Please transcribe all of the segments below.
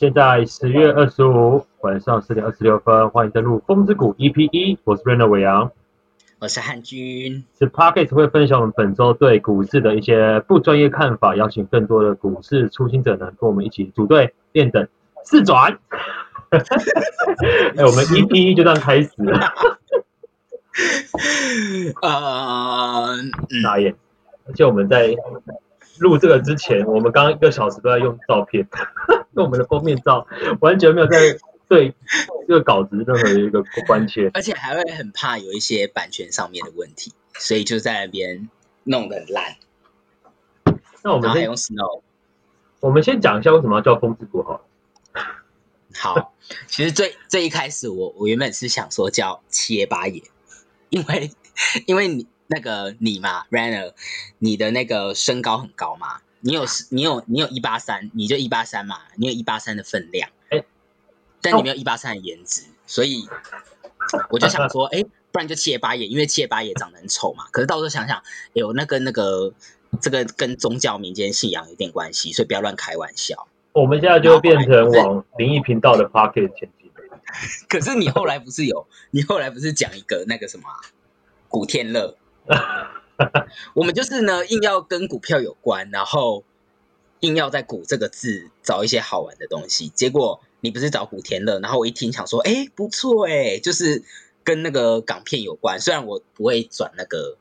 现在十月二十五晚上十点二十六分，欢迎登录风之谷 EP 一，我是 Rena 伟阳，我是汉军，是 Pocket 会分享我们本周对股市的一些不专业看法，邀请更多的股市初心者呢，跟我们一起组队练等四转。哎，我们 EP 一就这样开始了。呃，大眼，而且我们在录这个之前，我们刚刚一个小时都在用照片，用我们的封面照，完全没有在对这个稿子任何一个关切，而且还会很怕有一些版权上面的问题，所以就在那边弄得很烂。那我们还用 Snow，我们先讲一下为什么要叫风之谷好。好，其实最最一开始，我我原本是想说叫七爷八爷，因为因为你那个你嘛 r a n n e r 你的那个身高很高嘛，你有你有你有一八三，你就一八三嘛，你有一八三的分量，哎，但你没有一八三的颜值，所以我就想说，哎，不然就七爷八爷，因为七爷八爷长得很丑嘛，可是到时候想想，有那跟那个这个跟宗教民间信仰有点关系，所以不要乱开玩笑。我们现在就变成往灵异频道的 pocket 前进。可是你后来不是有，你后来不是讲一个那个什么古天乐？我们就是呢，硬要跟股票有关，然后硬要在“股”这个字找一些好玩的东西。结果你不是找古天乐，然后我一听想说，哎，不错哎，就是跟那个港片有关。虽然我不会转那个。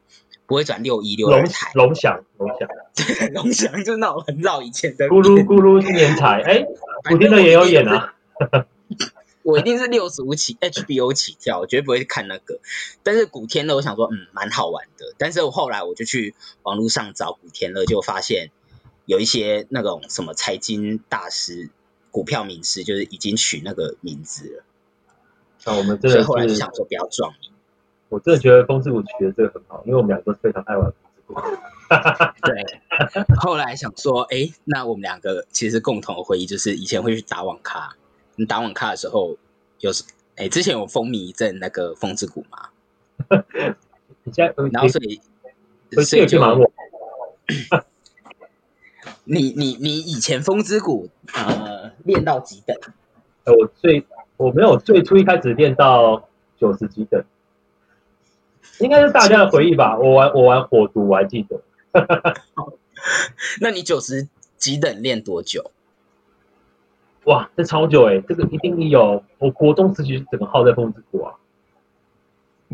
不会转六一六二台，龙翔，龙翔，对，龙翔就那种很早以前的。咕噜咕噜今年彩，哎，古天乐也有演啊。我一定是六十五起 HBO 起跳，我绝对不会看那个。但是古天乐，我想说，嗯，蛮好玩的。但是我后来我就去网络上找古天乐，就发现有一些那种什么财经大师、股票名师，就是已经取那个名字了。那我们真的后来就想说，不要撞名。我真的觉得风之谷取的这个很好，因为我们两个都非常爱玩风之谷。对，后来想说，哎，那我们两个其实共同的回忆就是以前会去打网咖。你打网咖的时候，有时哎，之前有风靡一阵那个风之谷嘛？你现在然后所以所以就 你你你以前风之谷呃练到几等？呃，我最我没有最初一开始练到九十几等。应该是大家的回忆吧。我玩我玩火毒，我还记得。那你九十几等练多久？哇，这超久哎！这个一定有。我国中时期整个耗在风之谷啊。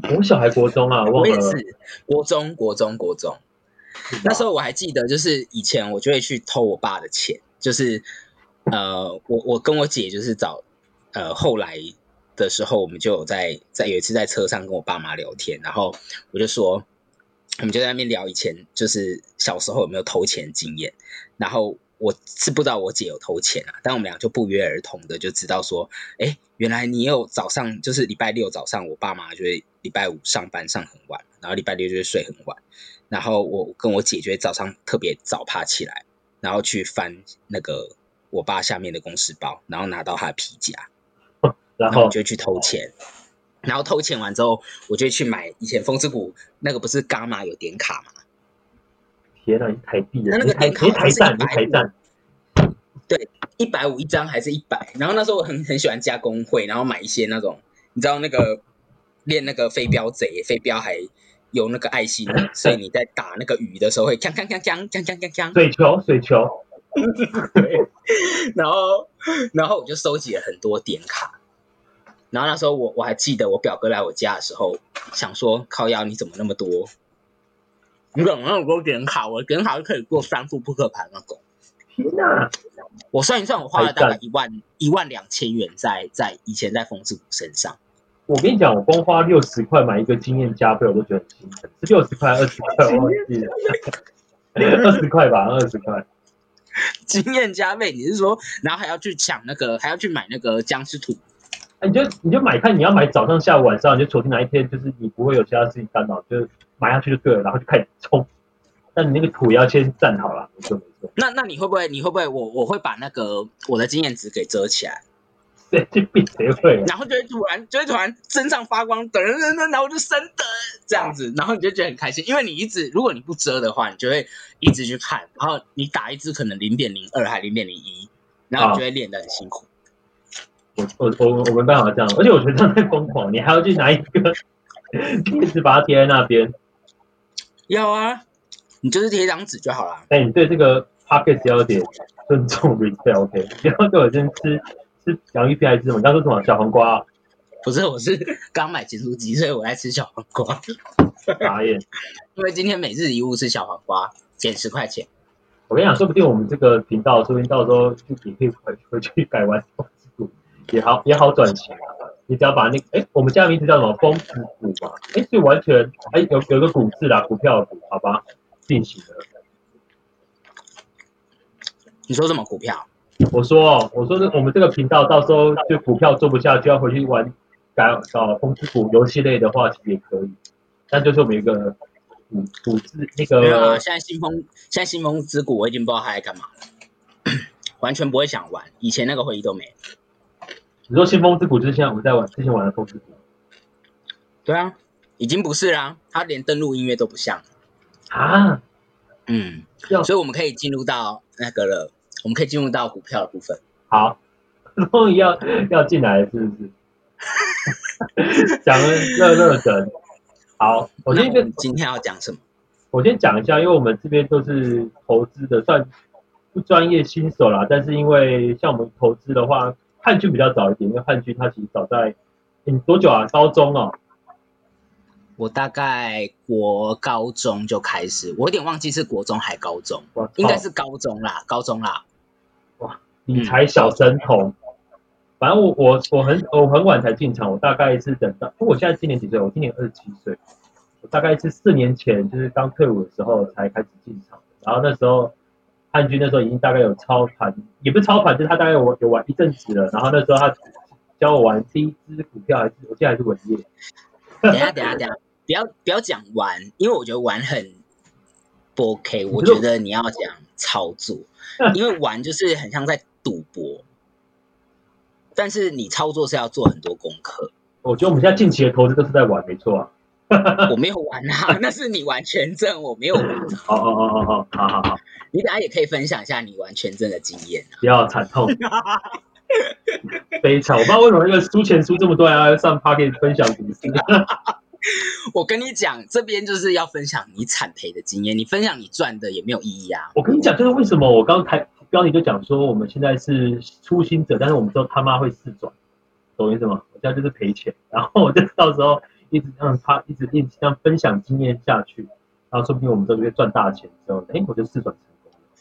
国小还国中啊？我也是国中国中国中。那时候我还记得，就是以前我就会去偷我爸的钱，就是呃，我我跟我姐就是找呃后来。的时候，我们就有在在有一次在车上跟我爸妈聊天，然后我就说，我们就在那边聊以前就是小时候有没有偷钱经验，然后我是不知道我姐有偷钱啊，但我们俩就不约而同的就知道说，哎，原来你有早上就是礼拜六早上，我爸妈就会礼拜五上班上很晚，然后礼拜六就会睡很晚，然后我跟我姐就会早上特别早爬起来，然后去翻那个我爸下面的公司包，然后拿到他的皮夹。然后我就去偷钱，然后偷钱完之后，我就去买以前风之谷那个不是伽马有点卡吗？天哪，台币的！那个点卡台站，台站，对，一百五一张还是一百？然后那时候我很很喜欢加工会，然后买一些那种，你知道那个练那个飞镖贼，飞镖还有那个爱心，所以你在打那个鱼的时候会锵锵锵锵锵锵锵锵，水球水球，对然后然后我就收集了很多点卡。然后那时候我我还记得我表哥来我家的时候，想说靠腰你怎么那么多？你怎么那么多点卡？我点卡就可以做三副扑克牌那种。天哪！我算一算，我花了大概一万一万两千元在在以前在风之谷身上。我跟你讲，我光花六十块买一个经验加倍，我都觉得很心疼。是六十块二十块？我忘记了。二十块吧，二十块。经验加倍，你是说，然后还要去抢那个，还要去买那个僵尸土？你就你就买看你要买早上下午晚上，你就锁定哪一天，就是你不会有其他事情干扰，就买下去就对了，然后就开始冲。但你那个土要先站好了，没错没错。那那你会不会你会不会我我会把那个我的经验值给遮起来？对，就变谁会？然后就会突然就会突然身上发光，噔噔噔，然后就升等这样子，然后你就觉得很开心，因为你一直如果你不遮的话，你就会一直去看，然后你打一支可能零点零二还零点零一，然后你就会练得很辛苦。我我我我没办法这样，而且我觉得这样太疯狂，你还要去拿一个一直把它贴在那边。要啊，你就是贴一张纸就好了。哎，你对这个 pocket 要有点尊重 respect，OK？然后对我先吃吃洋芋片还是什么？你刚说什么小黄瓜？不是，我是 刚买咸酥鸡，所以我在吃小黄瓜。傻眼，因为今天每日一物是小黄瓜，减十块钱。我跟你讲，说不定我们这个频道，说不定到时候就也可以回回去改完风之谷，也好也好转型啊。你只要把那个，哎，我们家名字叫什么？风之谷嘛。哎，就完全，哎，有有个股字啦，股票的股，好吧，进行了。你说什么股票？我说，我说是我们这个频道到时候就股票做不下，就要回去玩改搞风之谷游戏类的话，其实也可以。但就是我们一个。股股市那个没有啊，现在新风现在新风之谷我已经不知道他在干嘛了，完全不会想玩，以前那个回忆都没。你说新风之谷就是现在我们在玩之前玩的风之谷？对啊，已经不是啦，它连登录音乐都不像啊。嗯，所以我们可以进入到那个了，我们可以进入到股票的部分。好，终于要要进来了，是不是？讲的热热的。好，我先跟今天要讲什么？我先讲一下，因为我们这边都是投资的，算不专业新手啦。但是因为像我们投资的话，汉剧比较早一点，因为汉剧它其实早在你多久啊？高中哦。我大概国高中就开始，我有点忘记是国中还高中，应该是高中啦，高中啦。哇，理财小神童。反正我我我很我很晚才进场，我大概是等到，因为我现在今年几岁？我今年二十七岁，我大概是四年前就是刚退伍的时候才开始进场。然后那时候汉军那时候已经大概有操盘，也不是操盘，就是他大概有有玩一阵子了。然后那时候他教我玩第一只股票，还是我记得还是稳业。等下，等下，等下，不要不要讲玩，因为我觉得玩很不 OK。我觉得你要讲操作，因为玩就是很像在赌博，但是你操作是要做很多功课。我觉得我们现在近期的投资都是在玩，没错啊。我没有玩啊，那是你玩全证，我没有玩。好好好好好好好。你等下也可以分享一下你玩全真的经验。不要惨痛，悲惨。我不知道为什么那个输钱输这么多，还要上 p a r 分享股市。我跟你讲，这边就是要分享你惨赔的经验，你分享你赚的也没有意义啊。我跟你讲，就是为什么我刚才。标题就讲说我们现在是初心者，但是我们说他妈会四转，懂意思吗？我现在就是赔钱，然后我就到时候一直让他一直一直，这样分享经验下去，然后说不定我们这边赚大钱之后，哎，我就四转成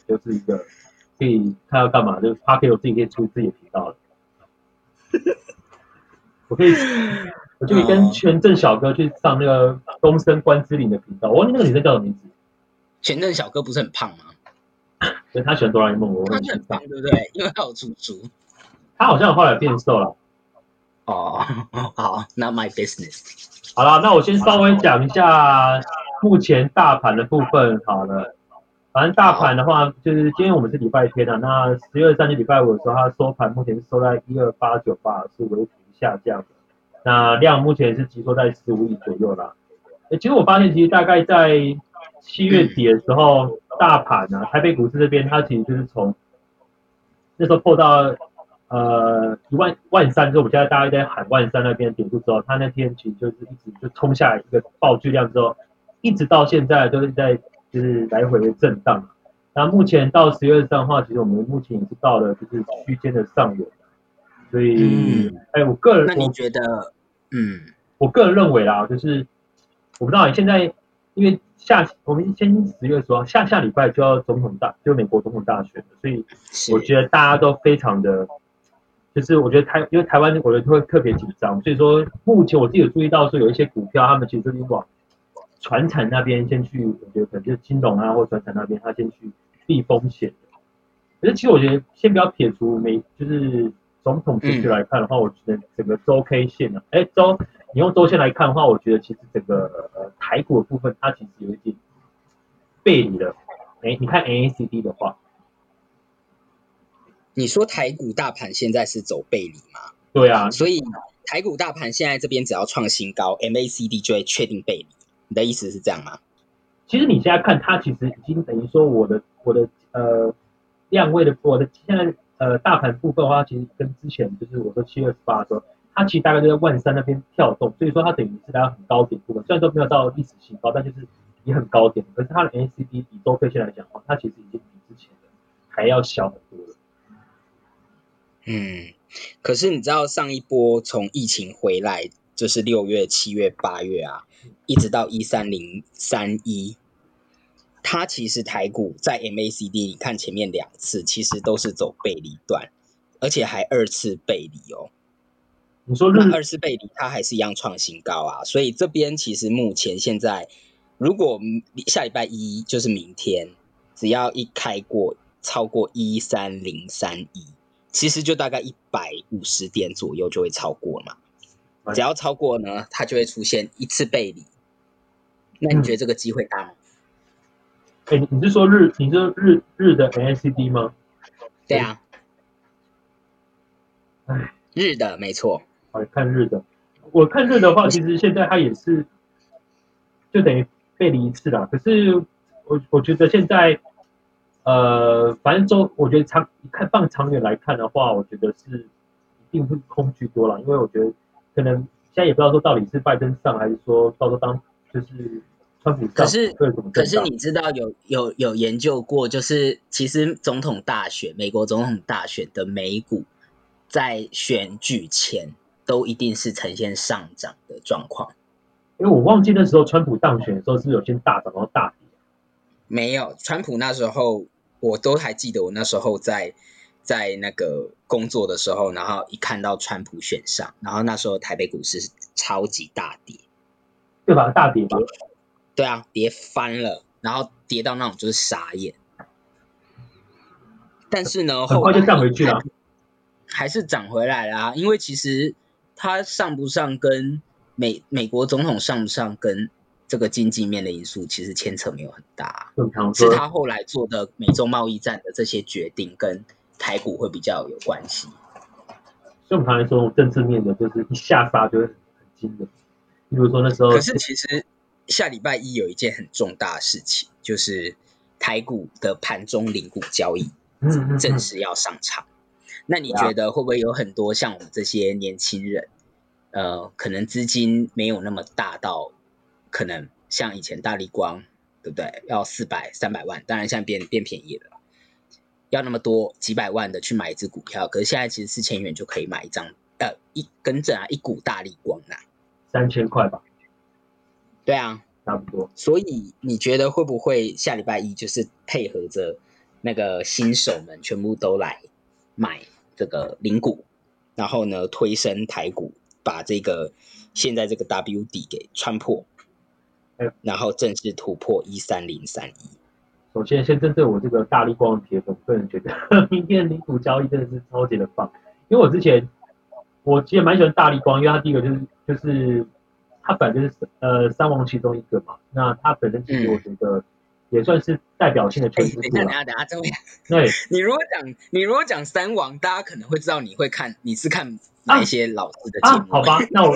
就是一个可以他要干嘛，就是他可以我自己可以出自己的频道了，我可以，我就可以跟全镇小哥去上那个东升关之琳的频道，我忘记那个女生叫什么名字，全镇小哥不是很胖吗？所以他喜欢哆啦 A 梦，我很喜欢，对不对？因为他有猪猪。他好像后来变瘦了。哦，好，Not my business。好了，那我先稍微讲一下目前大盘的部分。好了，反正大盘的话，就是今天我们是礼拜天啊，那十月三日礼拜五的时候，它收盘目前是收在一二八九八，是微幅下降。那量目前是集缩在十五亿左右啦。其实我发现，其实大概在七月底的时候。大盘啊，台北股市这边，它其实就是从那时候破到呃一万万三之后，我们现在大概在喊万三那边点数之后，它那天其实就是一直就冲下来一个爆巨量之后，一直到现在都是在就是来回的震荡。那目前到十月三号，其实我们目前也是到了就是区间的上游，所以哎，我个人那你觉得，嗯，我个人认为啦，就是我不知道你现在。因为下我们先十月说，下下礼拜就要总统大，就美国总统大选所以我觉得大家都非常的，就是我觉得台因为台湾我觉得会特别紧张，所以说目前我自己有注意到说有一些股票，他们其实就是往船产那边先去，我觉得可能就是金融啊或船产那边，他先去避风险。可是其实我觉得先不要撇除美，就是总统选举来看的话，我觉得整个周 K 线呢，哎周。你用周线来看的话，我觉得其实整个呃台股的部分，它其实有一点背离了。哎，你看 NACD 的话，你说台股大盘现在是走背离吗？对啊，所以台股大盘现在这边只要创新高，MACD 就会确定背离。你的意思是这样吗？其实你现在看它，其实已经等于说我的我的呃量位的我的现在呃大盘部分的话，其实跟之前就是我说七月二十八的时候，它其实大概就在万三那边跳动，所以说它等于是在很高点部分，虽然说没有到历史新高，但就是也很高点。可是它的 MACD 以周 K 线来讲的话，它其实已经比之前的还要小很多了。嗯，可是你知道上一波从疫情回来，就是六月、七月、八月啊，一直到一三零三一。它其实台股在 MACD，你看前面两次其实都是走背离段，而且还二次背离哦。你说那二次背离，它还是一样创新高啊。所以这边其实目前现在，如果下礼拜一就是明天，只要一开过超过一三零三一，其实就大概一百五十点左右就会超过嘛。只要超过呢，它就会出现一次背离。那你觉得这个机会大吗？哎，你是说日？你是日日的 NACD 吗？对啊。哎，日的没错。好，看日的。我看日的话，其实现在它也是，就等于背离一次啦。可是我我觉得现在，呃，反正周，我觉得长看放长远来看的话，我觉得是一定会空居多了。因为我觉得可能现在也不知道说到底是拜登上，还是说到时候当就是川普。可是，可是你知道有有有研究过，就是其实总统大选，美国总统大选的美股在选举前都一定是呈现上涨的状况。因为我忘记那时候川普当选的时候是有先大涨然后大跌。没有，川普那时候我都还记得，我那时候在在那个工作的时候，然后一看到川普选上，然后那时候台北股市是超级大跌，对吧？大跌吧。对啊，跌翻了，然后跌到那种就是傻眼。但是呢，很快就涨回去了，还是涨回来啦。因为其实它上不上跟美美国总统上不上跟这个经济面的因素，其实牵扯没有很大。是他后来做的美中贸易战的这些决定，跟台股会比较有关系。所以我们常来说，政治面的就是一下杀就会很惊的。比如说那时候，可是其实。下礼拜一有一件很重大的事情，就是台股的盘中零股交易正式要上场。那你觉得会不会有很多像我们这些年轻人，呃，可能资金没有那么大到，可能像以前大力光，对不对？要四百、三百万，当然现在变变便宜了，要那么多几百万的去买一只股票，可是现在其实四千元就可以买一张，呃，一跟着啊，一股大力光啊，三千块吧。对啊，差不多。所以你觉得会不会下礼拜一就是配合着那个新手们全部都来买这个零股，然后呢推升台股，把这个现在这个 W 底给穿破，然后正式突破一三零三一。首先，先针对我这个大力光的铁粉，个人觉得 明天零股交易真的是超级的棒，因为我之前我其实蛮喜欢大力光，因为它第一个就是就是。它本身就是呃三王其中一个嘛，那它本身其实我觉得也算是代表性的全职股。等下等下等下，对，你如果讲你如果讲三王，大家可能会知道你会看你是看哪一些老师的节目。好吧，那我，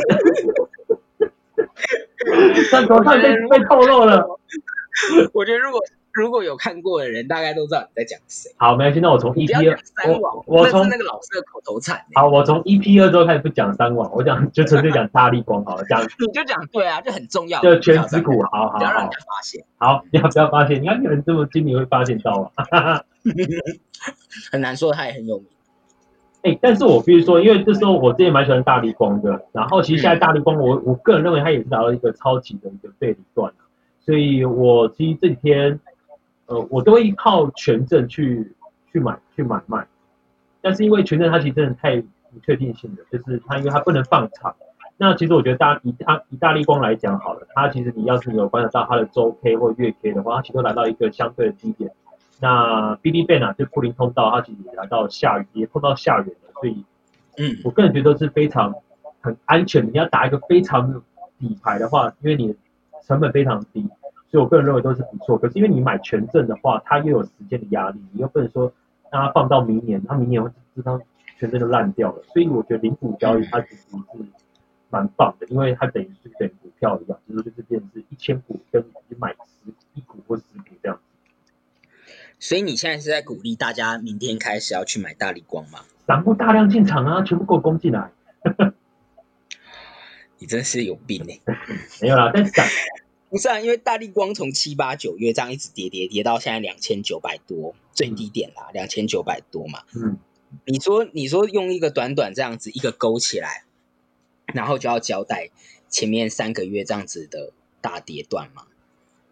但头上被被透露了。我觉得如果。如果有看过的人，大概都知道你在讲谁。好，没关系，那我从 EP 二，我我从那个老师的口头禅。好，我从 EP 二之后开始不讲三网，我讲就纯粹讲大力光好了，讲 你就讲对啊，就很重要，就全职股，好好好，不要让人家发现。好，你要不要发现？你看有人这么精明会发现到啊？很难说，他也很有名。哎，但是我必须说，因为这时候我之前蛮喜欢大力光的，然后其实现在大力光，我我个人认为它也是达到一个超级的一个背离段所以我其实这几天。呃，我都会靠权证去去买去买卖，但是因为权证它其实真的太不确定性的，就是它因为它不能放长。那其实我觉得大以它以大力光来讲好了，它其实你要是有观察到它的周 K 或月 K 的话，它其实都来到一个相对的低点。那 B D 贝呢，就布林通道，它其实也来到下也碰到下缘了，所以嗯，我个人觉得是非常很安全的。你要打一个非常底牌的话，因为你成本非常低。所以我个人认为都是不错，可是因为你买权证的话，它又有时间的压力，你又不能说让它放到明年，它明年会这张权证就烂掉了。所以我觉得零股交易它其实是蛮棒的，因为它等于是等股票一样，就是就是变成是一千股跟你买十一股或十股这样。所以你现在是在鼓励大家明天开始要去买大力光吗？散户大量进场啊，全部给我攻进来。你真是有病哎！没有啦，但是不是啊，因为大力光从七八九月这样一直跌跌跌到现在两千九百多，最低点啦，两千九百多嘛。嗯，你说你说用一个短短这样子一个勾起来，然后就要交代前面三个月这样子的大跌段嘛？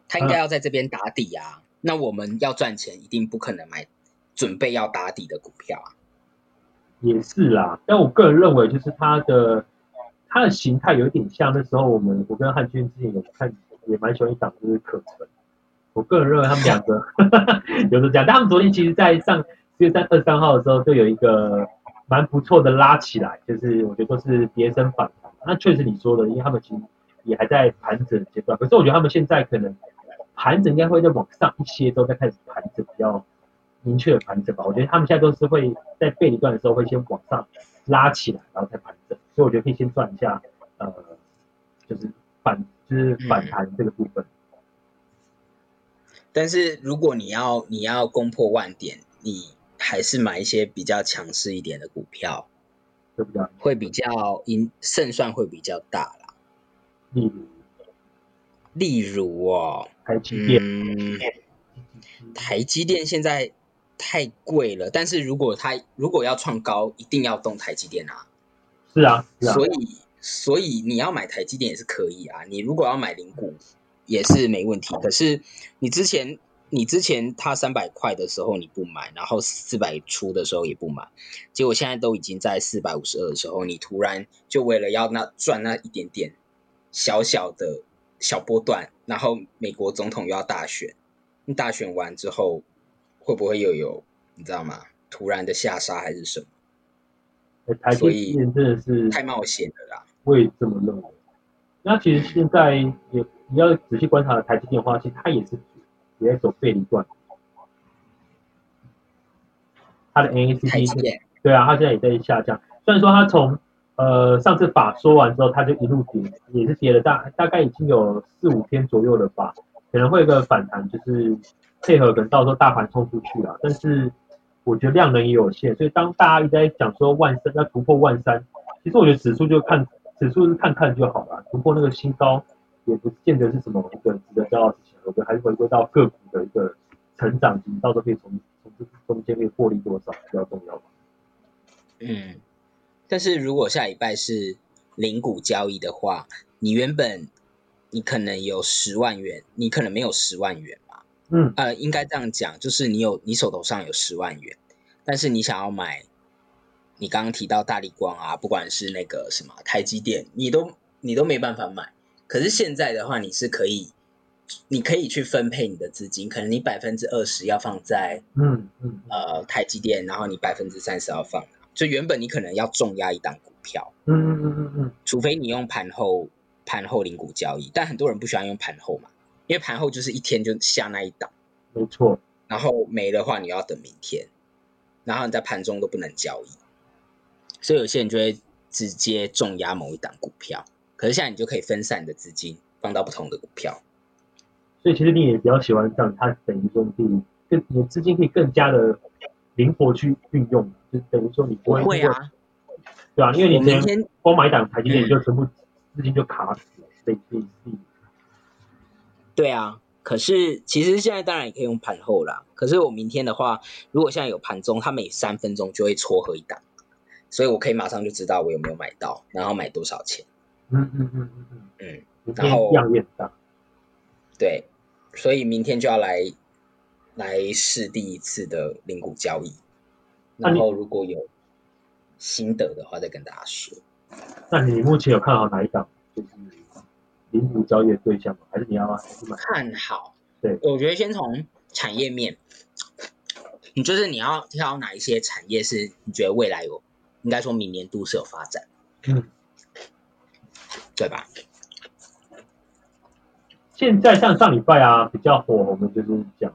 他应该要在这边打底啊。那我们要赚钱，一定不可能买准备要打底的股票啊。也是啦，但我个人认为，就是它的它的形态有点像那时候我们我跟汉军之前有看，也蛮喜欢一档就是可成。我个人认为他们两个有的讲，但他们昨天其实在上四月三二三号的时候就有一个蛮不错的拉起来，就是我觉得都是跌升反。那确实你说的，因为他们其实也还在盘整阶段，可是我觉得他们现在可能盘整应该会再往上一些，都在开始盘整比较。明确的盘整吧，我觉得他们现在都是会在背一段的时候会先往上拉起来，然后再盘整，所以我觉得可以先赚一下，呃，就是反就是反弹这个部分。但是如果你要你要攻破万点，你还是买一些比较强势一点的股票，对不对？会比较赢胜算会比较大啦。例如，例如哦，台积电，台积电现在。太贵了，但是如果它如果要创高，一定要动台积电啊。是啊，所以所以你要买台积电也是可以啊。你如果要买零股也是没问题。可是你之前你之前它三百块的时候你不买，然后四百出的时候也不买，结果现在都已经在四百五十二的时候，你突然就为了要那赚那一点点小小的小波段，然后美国总统又要大选，大选完之后。会不会又有你知道吗？突然的下杀还是什么？台积电真的是太冒险了啦！我也这么认为。那其实现在也你要仔细观察台积电的话，其实它也是也在走背离段。它的 N A C D 对啊，它现在也在下降。虽然说它从呃上次法说完之后，它就一路跌，也是跌了大大概已经有四五天左右了吧，可能会有个反弹，就是。配合可能到时候大盘冲出去了，但是我觉得量能也有限，所以当大家一直在讲说万三要突破万三，其实我觉得指数就看指数是看看就好了，突破那个新高也不见得是什么一个值得骄傲的事情，我觉得还是回归到个股的一个成长，你到时候可以从从这中间可以获利多少比较重要吧。嗯，但是如果下礼拜是零股交易的话，你原本你可能有十万元，你可能没有十万元嘛。嗯，呃，应该这样讲，就是你有你手头上有十万元，但是你想要买，你刚刚提到大力光啊，不管是那个什么台积电，你都你都没办法买。可是现在的话，你是可以，你可以去分配你的资金，可能你百分之二十要放在，嗯嗯，呃，台积电，然后你百分之三十要放，就原本你可能要重压一档股票，嗯嗯嗯嗯嗯，除非你用盘后盘后零股交易，但很多人不喜欢用盘后嘛。因为盘后就是一天就下那一档，没错。然后没的话，你要等明天，然后你在盘中都不能交易，所以有些人就会直接重压某一档股票。可是现在你就可以分散你的资金，放到不同的股票。所以其实你也比较喜欢这样，它等于说你可以更你的资金可以更加的灵活去运用，就等于说你不会啊，对啊，因为你明天光买一档台积电，你就全部资金就卡死了，类似。对啊，可是其实现在当然也可以用盘后啦。可是我明天的话，如果现在有盘中，它每三分钟就会撮合一档，所以我可以马上就知道我有没有买到，然后买多少钱。嗯嗯嗯嗯嗯嗯。然后量也大。对，所以明天就要来来试第一次的零股交易，然后如果有心得的话，再跟大家说。那你目前有看好哪一档？就是。零股交易的对象吗？还是你要看好？对，我觉得先从产业面，你就是你要挑哪一些产业是你觉得未来有，应该说明年度是有发展，嗯，对吧？现在像上礼拜啊比较火，我们就是讲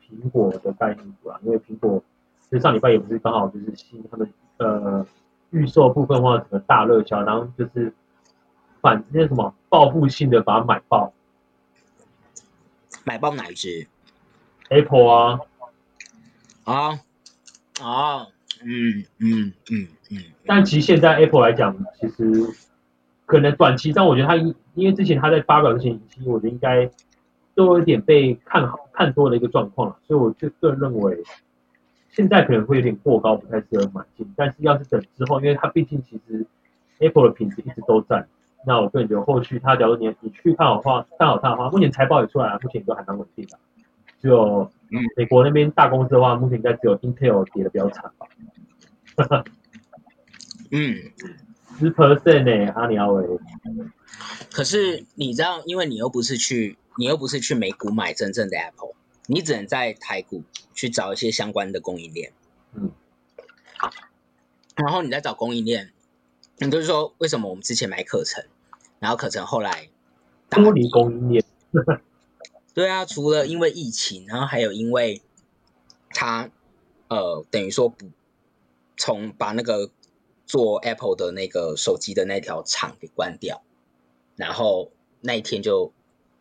苹果的概念股啊，因为苹果其实上礼拜也不是刚好就是新他们呃预售部分或者什么大热销，然后就是。反那什么报复性的把它买爆，买爆哪一只？Apple 啊啊啊，嗯嗯嗯嗯。但其实现在 Apple 来讲，其实可能短期，但我觉得他因因为之前他在发表之前，其实我觉得应该都有点被看好看多的一个状况了，所以我就个人认为，现在可能会有点过高，不太适合买进。但是要是等之后，因为它毕竟其实 Apple 的品质一直都在，那我个人觉得后续它假如你你去看好的话，看好它的话，目前财报也出来了，目前都还蛮稳定的。只有嗯，美国那边大公司的话，目前应该只有 Intel 跌的比较惨吧。嗯，十 percent 呢，阿里阿伟。可是你知道，因为你又不是去，你又不是去美股买真正的 Apple，你只能在台股去找一些相关的供应链。嗯。然后你在找供应链，你就是说，为什么我们之前买可成，然后可成后来脱离供应链？对啊，除了因为疫情，然后还有因为他呃，等于说不从把那个做 Apple 的那个手机的那条厂给关掉，然后那一天就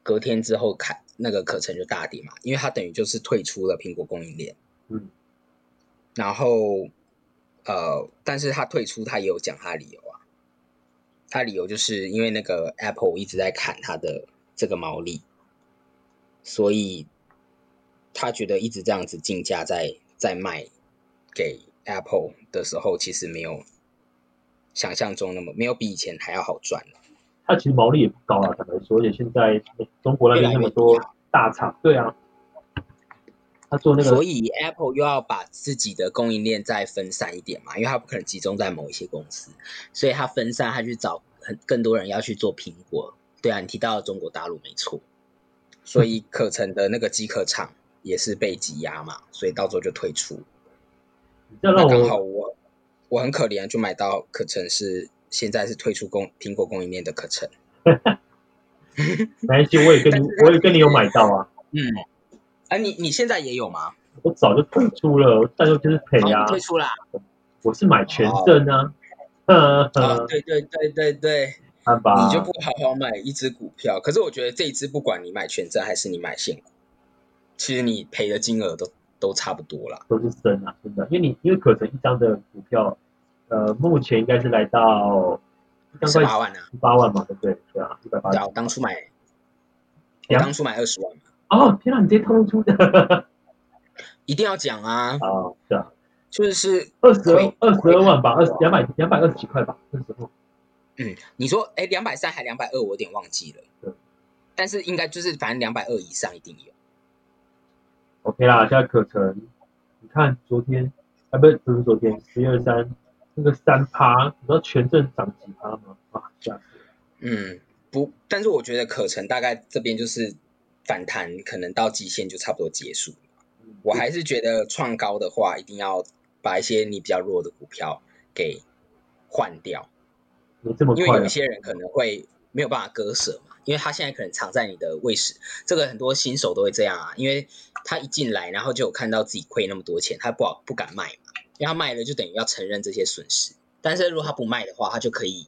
隔天之后开那个可成就大跌嘛，因为他等于就是退出了苹果供应链。嗯，然后呃，但是他退出他也有讲他理由啊，他理由就是因为那个 Apple 一直在砍他的这个毛利。所以他觉得一直这样子竞价在在卖给 Apple 的时候，其实没有想象中那么没有比以前还要好赚了。它其实毛利也不高啊，坦白说，而且现在中国那边那么多大厂，对啊，他做那个，所以 Apple 又要把自己的供应链再分散一点嘛，因为它不可能集中在某一些公司，所以它分散，它去找很更多人要去做苹果。对啊，你提到中国大陆没错。所以可成的那个机壳厂也是被挤压嘛，所以到时候就退出。那刚好我我很可怜，就买到可成是现在是退出供苹果供应链的可成。没关系，我也跟你 我也跟你有买到啊。嗯，哎，你你现在也有吗？我早就退出了，但是就是赔啊。退出啦。我是买全证啊。嗯嗯，对对对对对。你就不好好买一只股票，可是我觉得这一只不管你买全证还是你买现股，其实你赔的金额都都差不多啦，都是升啊，真的，因为你因为可成一张的股票，呃，目前应该是来到十八万啊，十八万嘛，对不对？对啊，一百八。我当初买，我当初买二十万嘛。哦，天啊，你直接透露出的，一定要讲啊！啊，是啊，就是二十二二十二万吧，二两百两百二十几块吧，那时候。嗯，你说，哎，两百三还两百二，我有点忘记了。但是应该就是反正两百二以上一定有。OK 啦，现在可成，你看昨天，啊，不是不是昨天，十月二三那个三趴，你知道全镇涨几趴吗？啊，吓死！嗯，不，但是我觉得可成大概这边就是反弹，可能到极限就差不多结束。我还是觉得创高的话，一定要把一些你比较弱的股票给换掉。因为有一些人可能会没有办法割舍嘛，因为他现在可能藏在你的位置，这个很多新手都会这样啊，因为他一进来，然后就有看到自己亏那么多钱，他不好不敢卖嘛，因为他卖了就等于要承认这些损失，但是如果他不卖的话，他就可以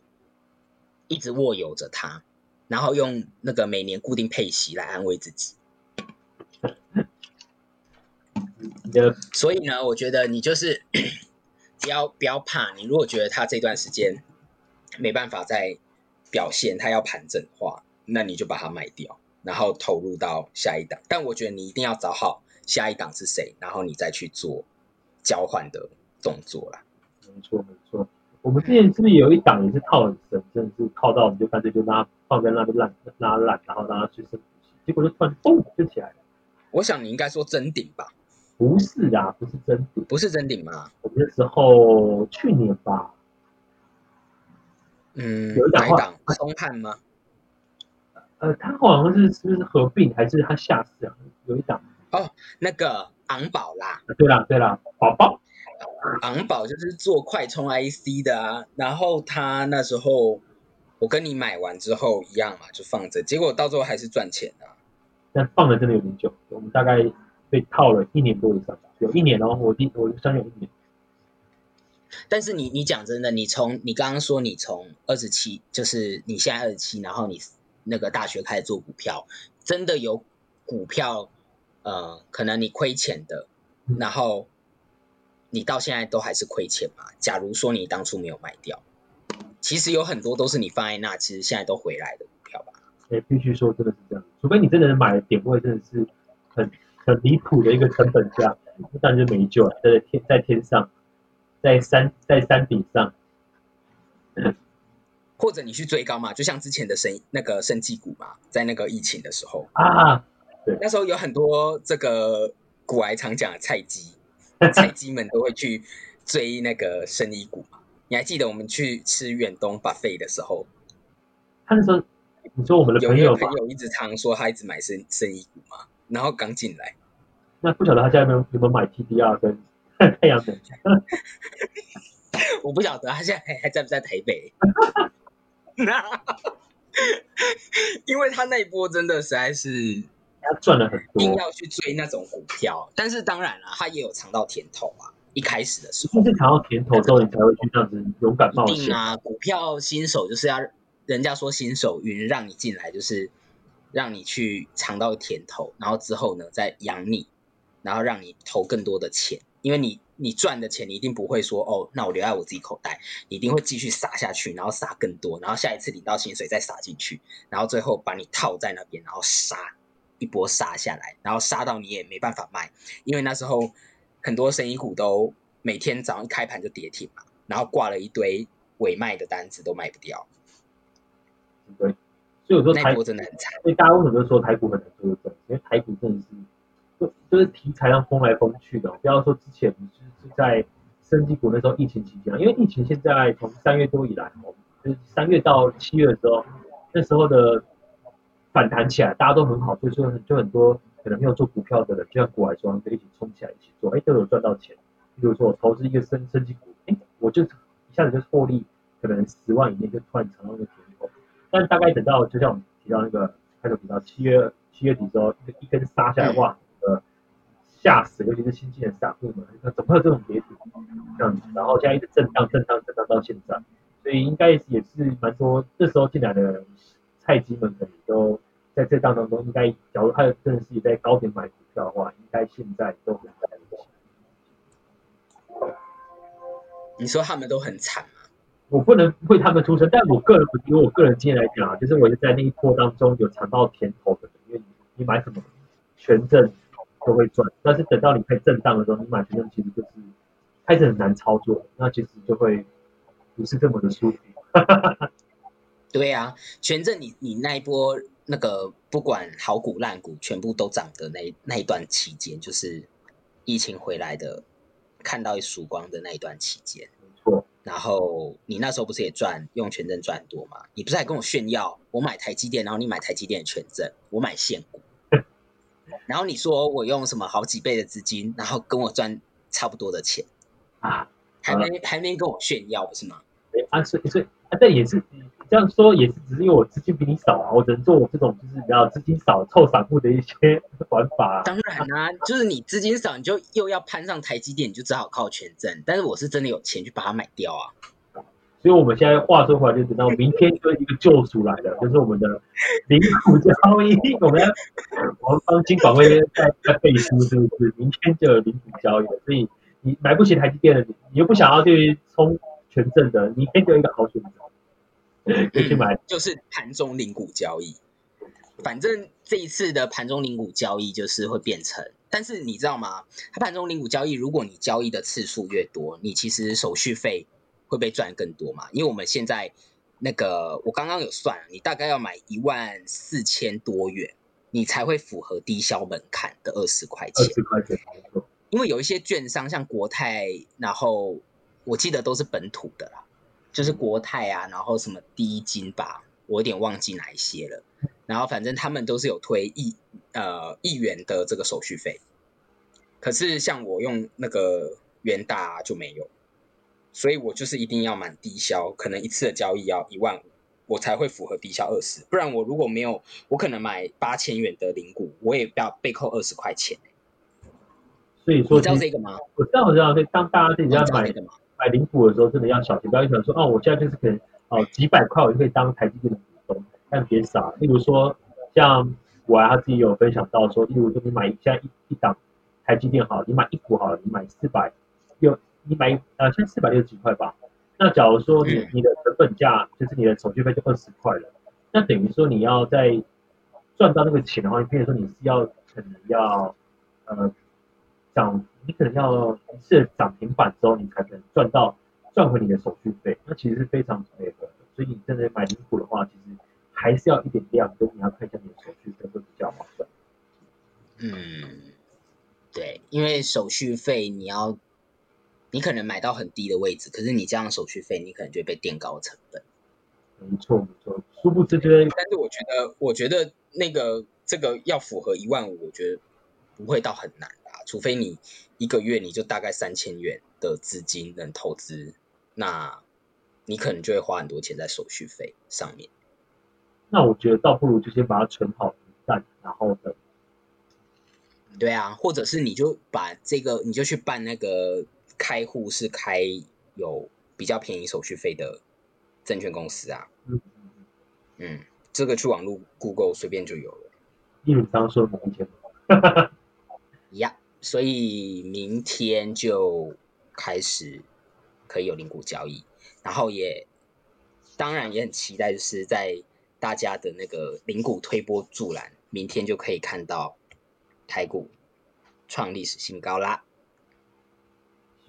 一直握有着它，然后用那个每年固定配息来安慰自己。所以呢，我觉得你就是 不要不要怕，你如果觉得他这段时间。没办法再表现，他要盘整的话，那你就把它卖掉，然后投入到下一档。但我觉得你一定要找好下一档是谁，然后你再去做交换的动作啦。没错没错，我们之前是不是有一档也是套很深，真的是套到我们就干脆就拉放在那边烂拉烂，然后让它去升结果就突然嘣就起来了。我想你应该说真顶吧？不是啊，不是真顶，不是真顶吗？我们那时候去年吧。嗯，有一档话，松汉吗？呃，他好像是是不是合并还是他下市啊？有一档哦，那个昂宝啦，对啦对啦，宝宝，昂宝就是做快充 IC 的啊。然后他那时候我跟你买完之后一样嘛，就放着，结果到最后还是赚钱的。但放的真的有点久，我们大概被套了一年多以上，有一年哦，我第我相信有一年。但是你你讲真的，你从你刚刚说你从二十七，就是你现在二十七，然后你那个大学开始做股票，真的有股票，呃，可能你亏钱的，然后你到现在都还是亏钱嘛？假如说你当初没有卖掉，其实有很多都是你放在那，其实现在都回来的股票吧？哎，必须说真的是这样，除非你真的买的点位真的是很很离谱的一个成本价，那就没救了，在天在天上，在山在山顶上。或者你去追高嘛，就像之前的生那个生技股嘛，在那个疫情的时候啊，对，那时候有很多这个古癌常讲的菜鸡，菜鸡们都会去追那个生意股嘛。你还记得我们去吃远东 buffet 的时候，他那时候你说我们的朋友朋友一直常说他一直买生生意股嘛，然后刚进来，那不晓得他现在有没有有没有买 TDR 跟太阳能？我不晓得他现在还还在不在台北。因为他那一波真的实在是他赚了很多，硬要去追那种股票，但是当然了，他也有尝到甜头啊。一开始的时候，是尝到甜头之后，你才会去这样子勇敢冒险啊。股票新手就是要人家说新手云，让你进来就是让你去尝到甜头，然后之后呢再养你，然后让你投更多的钱，因为你。你赚的钱，你一定不会说哦，那我留在我自己口袋，你一定会继续撒下去，然后撒更多，然后下一次领到薪水再撒进去，然后最后把你套在那边，然后杀一波杀下来，然后杀到你也没办法卖，因为那时候很多生意股都每天早上一开盘就跌停嘛，然后挂了一堆尾卖的单子都卖不掉。对，所以有时候台股真的很惨。所以大家为什么说台股很难做的？因为台股真的是。就是题材上风来风去的，不要说之前就是在升级股那时候疫情期间，因为疫情现在从三月多以来，就是三月到七月的时候，那时候的反弹起来，大家都很好，所以说就很多可能没有做股票的人，就像股来说，就一起冲起来一起做，哎，都有赚到钱。比如说我投资一个升升级股，哎，我就一下子就获利，可能十万以内就突然尝到一个甜头。但大概等到就像我们提到那个开头提到七月七月底之后，一根杀下来，哇！呃，吓死，尤其是新进的散户们，那怎么会有这种跌停这样子？然后现在一直震荡、震荡、震荡到现在，所以应该也是蛮多。这时候进来的菜鸡们可能都在这当当中，应该假如他真的是在高点买股票的话，应该现在都很惨。你说他们都很惨吗？我不能为他们出声，但我个人以我个人经验来讲啊，就是我是在那一波当中有尝到甜头的，因为你你买什么权证。都会赚，但是等到你开始震荡的时候，你买权证其实就是开始很难操作，那其实就会不是这么的舒服。对啊，权证你你那一波那个不管好股烂股全部都涨的那那一段期间，就是疫情回来的看到一曙光的那一段期间。没错。然后你那时候不是也赚用权证赚多吗？你不是还跟我炫耀我买台积电，然后你买台积电的权证，我买现股。然后你说我用什么好几倍的资金，然后跟我赚差不多的钱啊？还没还没跟我炫耀是吗？对啊，所以所以啊，这也是这样说，也是只是因为我资金比你少啊，我只能做我这种就是比较资金少凑散户的一些玩法。当然啦，就是你资金少，你就又要攀上台积电，你就只好靠权证。但是我是真的有钱去把它买掉啊。所以我们现在话说回来，就等到明天就一个救赎来了，就是我们的零股交易。我们要我们帮金管会在在背书，是不是？明天就有零股交易了。所以你买不起台积电的，你你又不想要去冲全证的，明天就一个好选择，可以去买。就是盘中零股交易，反正这一次的盘中零股交易就是会变成，但是你知道吗？它盘中零股交易，如果你交易的次数越多，你其实手续费。会被赚更多嘛？因为我们现在那个，我刚刚有算，你大概要买一万四千多元，你才会符合低消门槛的二十块钱。二十块钱，因为有一些券商，像国泰，然后我记得都是本土的啦，就是国泰啊，然后什么低金吧，我有点忘记哪一些了。然后反正他们都是有推一呃一元的这个手续费，可是像我用那个元大就没有。所以我就是一定要满低消，可能一次的交易要一万五，我才会符合低消二十。不然我如果没有，我可能买八千元的零股，我也要被扣二十块钱。所以说，你知道这个吗？我知道，我知道。当大家自己要买买零股的时候，真的要小心，不要想说哦，我现在就是可能哦几百块我就可以当台积电的股东，但别傻。例如说，像我啊，他自己有分享到说，例如说你买现在一一档台积电好，你买一股好了，你买四百。有你买呃，现在四百六十几块吧。那假如说你你的成本价就是你的手续费就二十块了，那等于说你要在赚到那个钱的话，你比如说你是要可能要呃涨，你可能要一次涨停板之后，你才能赚到赚回你的手续费，那其实是非常配合的。所以你真的买零股的话，其实还是要一点量，跟你要看一下你的手续费会比较划算。嗯，对，因为手续费你要，你可能买到很低的位置，可是你这样手续费，你可能就会被垫高成本。没错没错，殊不知就是，但是我觉得，我觉得那个这个要符合一万五，我觉得不会到很难吧，除非你一个月你就大概三千元的资金能投资，那你可能就会花很多钱在手续费上面。那我觉得倒不如就先把它存好一旦，然后等。对啊，或者是你就把这个，你就去办那个开户是开有比较便宜手续费的证券公司啊。嗯嗯这个去网络 Google 随便就有了。例如刚说明天。呀，所以明天就开始可以有零股交易，然后也当然也很期待，就是在大家的那个零股推波助澜，明天就可以看到。台股创历史新高啦！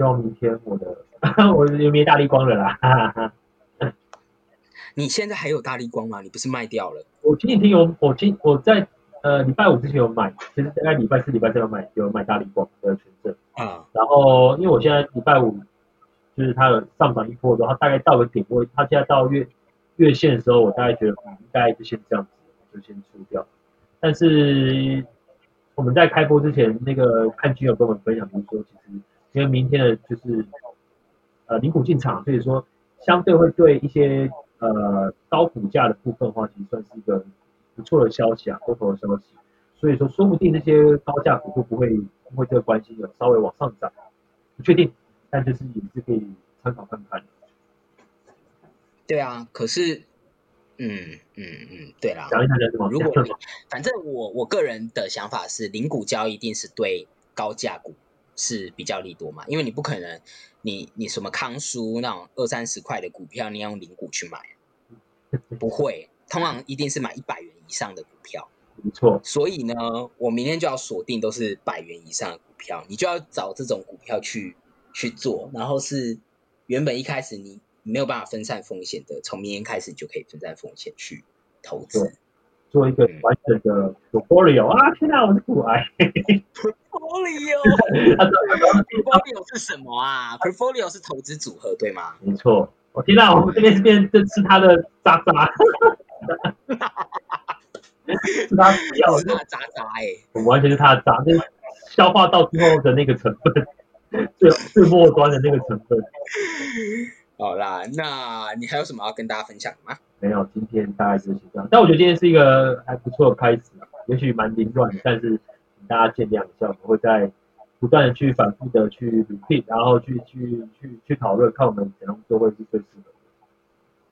希望明天我的 我有没大力光了啦？你现在还有大力光吗？你不是卖掉了？我前几天有，我今我在呃礼拜五之前有买，其实大概礼拜四、礼拜三有买，有买大力光的权证啊。然后因为我现在礼拜五就是它有上涨一波的话，它大概到了顶位，它现在到月月线的时候，我大概觉得应该就先这样子，就先出掉。但是。我们在开播之前，那个看君有跟我们分享，就是说，其实因为明天的就是呃零股进场，所以说相对会对一些呃高股价的部分的话，其实算是一个不错的消息啊，多头的消息。所以说，说不定那些高价股会不会因为这个关系有稍微往上涨，不确定，但就是也是可以参考看看。对啊，可是。嗯嗯嗯，对啦。讲一下这个如果反正我我个人的想法是，零股交易一定是对高价股是比较利多嘛，因为你不可能，你你什么康舒那种二三十块的股票，你要用零股去买，不会，通常一定是买一百元以上的股票。没错。所以呢，我明天就要锁定都是百元以上的股票，你就要找这种股票去去做，然后是原本一开始你。没有办法分散风险的，从明天开始就可以分散风险去投资，做一个完整的 portfolio 啊！天哪，我是股癌 portfolio，portfolio 是什么啊？portfolio 是投资组合对吗？没错，我听到我们这边这边在吃他的渣渣，是他要的渣渣哎，我完全是他的渣，就是消化到之后的那个成分，最最末端的那个成分。好啦，那你还有什么要跟大家分享的吗？没有，今天大概就是这样。但我觉得今天是一个还不错的开始啊，也许蛮凌乱，但是请大家见谅一下，我们会在不断的去反复的去 repeat，然后去去去去讨论，看我们怎样做会是最适合的。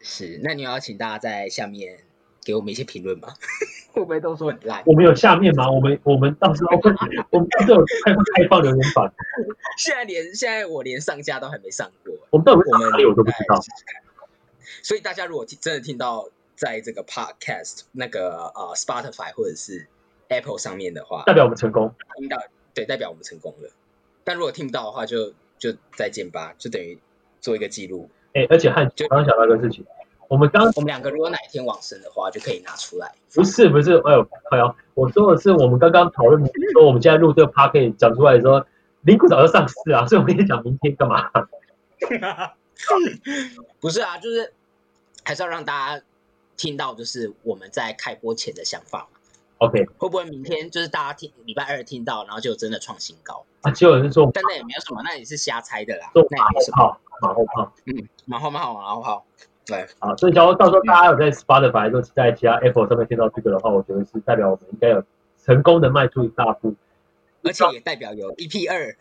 是，那你要请大家在下面。给我们一些评论吗，会不会都说很烂？我们有下面吗？我们我们到时候会，我们到时候 开开放留言板。现在连现在我连上架都还没上过，我们到底我们哪里我都不知道。所以大家如果真的听到在这个 podcast 那个呃 Spotify 或者是 Apple 上面的话，代表我们成功。听到对，代表我们成功了。但如果听不到的话，就就再见吧，就等于做一个记录。哎，而且汉就刚刚想到一个事情。我们刚我们两个如果哪一天往生的话，就可以拿出来。不是不是，哎呦哎呦，我说的是我们刚刚讨论说，我们现在录这个 p a r t 讲出来说，林股早就上市啊，所以我跟你讲明天干嘛？不是啊，就是还是要让大家听到，就是我们在开播前的想法。OK，会不会明天就是大家听礼拜二听到，然后就真的创新高？啊，就有人说，但那也没有什么，那也是瞎猜的啦。那也没什么，马后炮，嗯，马后炮，马后炮。对，好，所以假如到时候大家有在 Spotify 或者在其他 Apple 上面听到这个的话，我觉得是代表我们应该有成功的迈出一大步，而且也代表有 EP 二。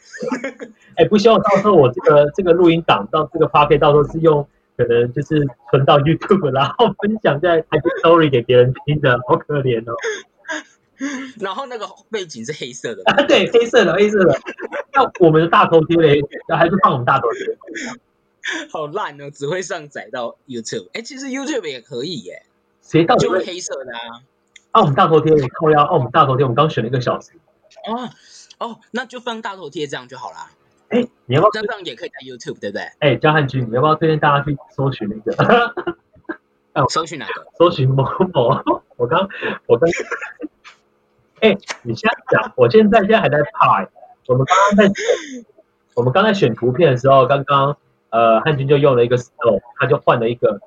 哎，不希望到时候我这个这个录音档到这个发配，到时候是用可能就是存到 YouTube，然后分享在 IG Story 给别人听的，好可怜哦。然后那个背景是黑色的，对，黑色的，黑色的。那我们的大头贴嘞，还是放我们大头贴？好烂哦，只会上载到 YouTube。哎，其实 YouTube 也可以耶，谁到就黑色的啊？啊，我们大头贴，你靠腰，啊，我们大头贴，我们刚选了一个小时。哦哦，那就放大头贴这样就好啦。哎，你要不要这样也可以在 YouTube，对不对？哎，江汉军，你要不要推荐大家去搜寻那个？搜寻哪个？搜寻某某。我刚，我刚。哎，你现在讲，我现在现在还在拍。我们刚刚在，我们刚才选图片的时候，刚刚呃汉军就用了一个他就换了一个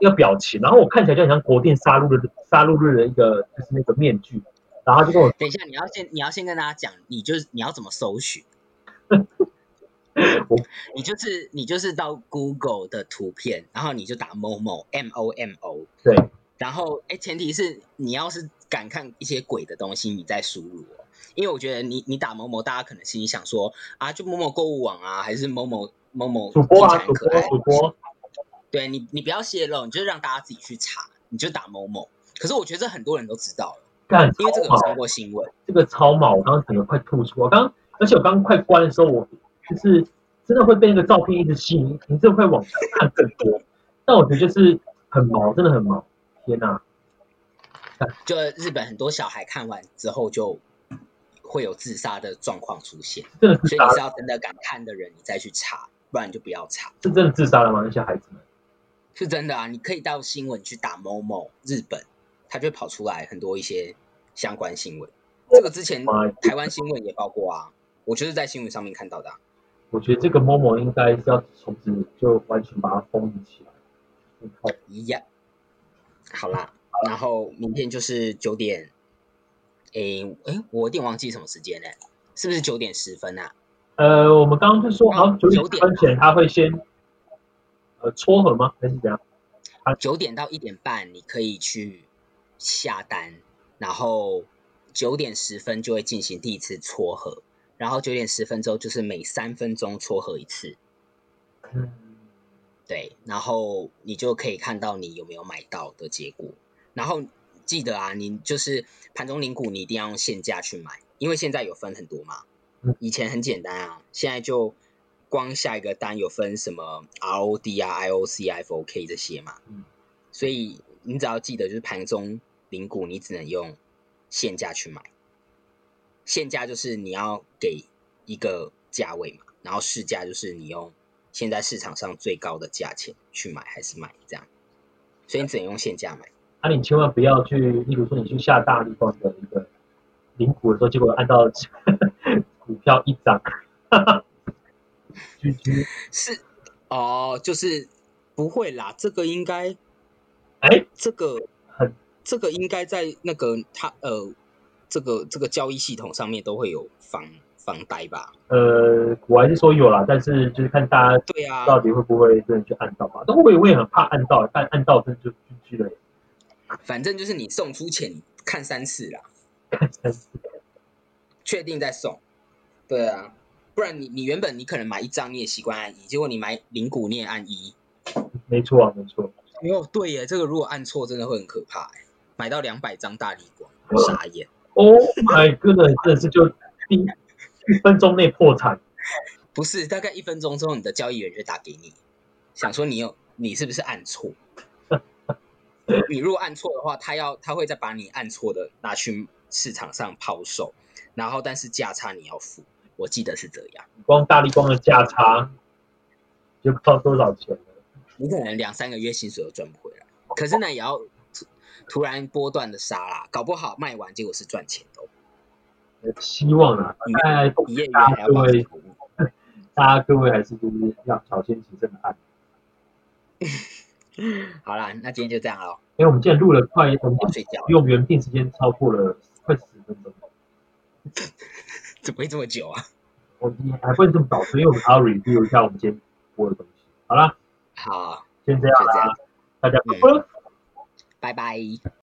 一个表情，然后我看起来就很像国定杀戮日杀戮日的一个就是那个面具，然后就跟我等一下，你要先你要先跟大家讲，你就是你要怎么搜寻？我你就是你就是到 Google 的图片，然后你就打 Momo M O M O 对，然后哎前提是你要是敢看一些鬼的东西，你再输入哦。因为我觉得你你打某某，大家可能心里想说啊，就某某购物网啊，还是某某某某主播啊，主播主播，对你你不要泄露，你就让大家自己去查，你就打某某。可是我觉得这很多人都知道了，干，因为这个有上过新闻，这个超毛，我刚刚整个快吐出。我刚而且我刚刚快关的时候，我就是真的会被那个照片一直吸引，你真的会往下看更多。但我觉得就是很毛，真的很毛，天哪！就日本很多小孩看完之后就。会有自杀的状况出现，所以你是要真的敢看的人，你再去查，不然你就不要查。是真的自杀了吗？那些孩子们是真的啊！你可以到新闻去打某某日本，它就会跑出来很多一些相关新闻。这个之前台湾新闻也报过啊，我就是在新闻上面看到的。我觉得这个某某应该是要从此就完全把它封闭起来。一样。好啦，然后明天就是九点。诶诶，我有点忘记什么时间嘞，是不是九点十分啊？呃，我们刚刚就说，好九点分前他会先呃撮合吗？还是怎样？啊，九点到一点半你可以去下单，然后九点十分就会进行第一次撮合，然后九点十分之后就是每三分钟撮合一次。嗯，对，然后你就可以看到你有没有买到的结果，然后。记得啊，你就是盘中领股，你一定要用现价去买，因为现在有分很多嘛。以前很简单啊，现在就光下一个单有分什么 ROD 啊、IOC、FOK 这些嘛。所以你只要记得，就是盘中领股，你只能用现价去买。现价就是你要给一个价位嘛，然后市价就是你用现在市场上最高的价钱去买还是买这样。所以你只能用现价买。那你千万不要去，例如说你去下大力光的一个领股的时候，结果按照 股票一涨，是哦，就是不会啦，这个应该，哎，这个很，这个应该在那个他呃，这个这个交易系统上面都会有防防呆吧？呃，我还是说有啦，但是就是看大家对啊，到底会不会真的去按到吧？但我也我也很怕按到，但按到真的就就去了。反正就是你送出钱看三次啦，看三次，确定再送。对啊，不然你你原本你可能买一张你也习惯按一，结果你买零股你也按一。没错啊，没错。没有，对耶，这个如果按错真的会很可怕哎，买到两百张大力光，傻眼。Oh my god，真的是就一一分钟内破产。不是，大概一分钟之后你的交易员就打给你，想说你有你是不是按错？你如果按错的话，他要他会再把你按错的拿去市场上抛售，然后但是价差你要付，我记得是这样。光大力光的价差就不知道多少钱了，你可能两三个月薪水都赚不回来。可是呢，也要突然波段的杀啦，搞不好卖完结果是赚钱的。希望啊，大家各位，大家各位还是就是要小心谨慎的按。好啦，那今天就这样喽。因为我们今天录了快，我们睡觉，用原定时间超过了快十分钟。怎么会这么久啊？我你还不能这么早睡，因为我们还要 review 一下我们今天播的东西。好啦，好，先这样啦，大家拜拜。拜拜。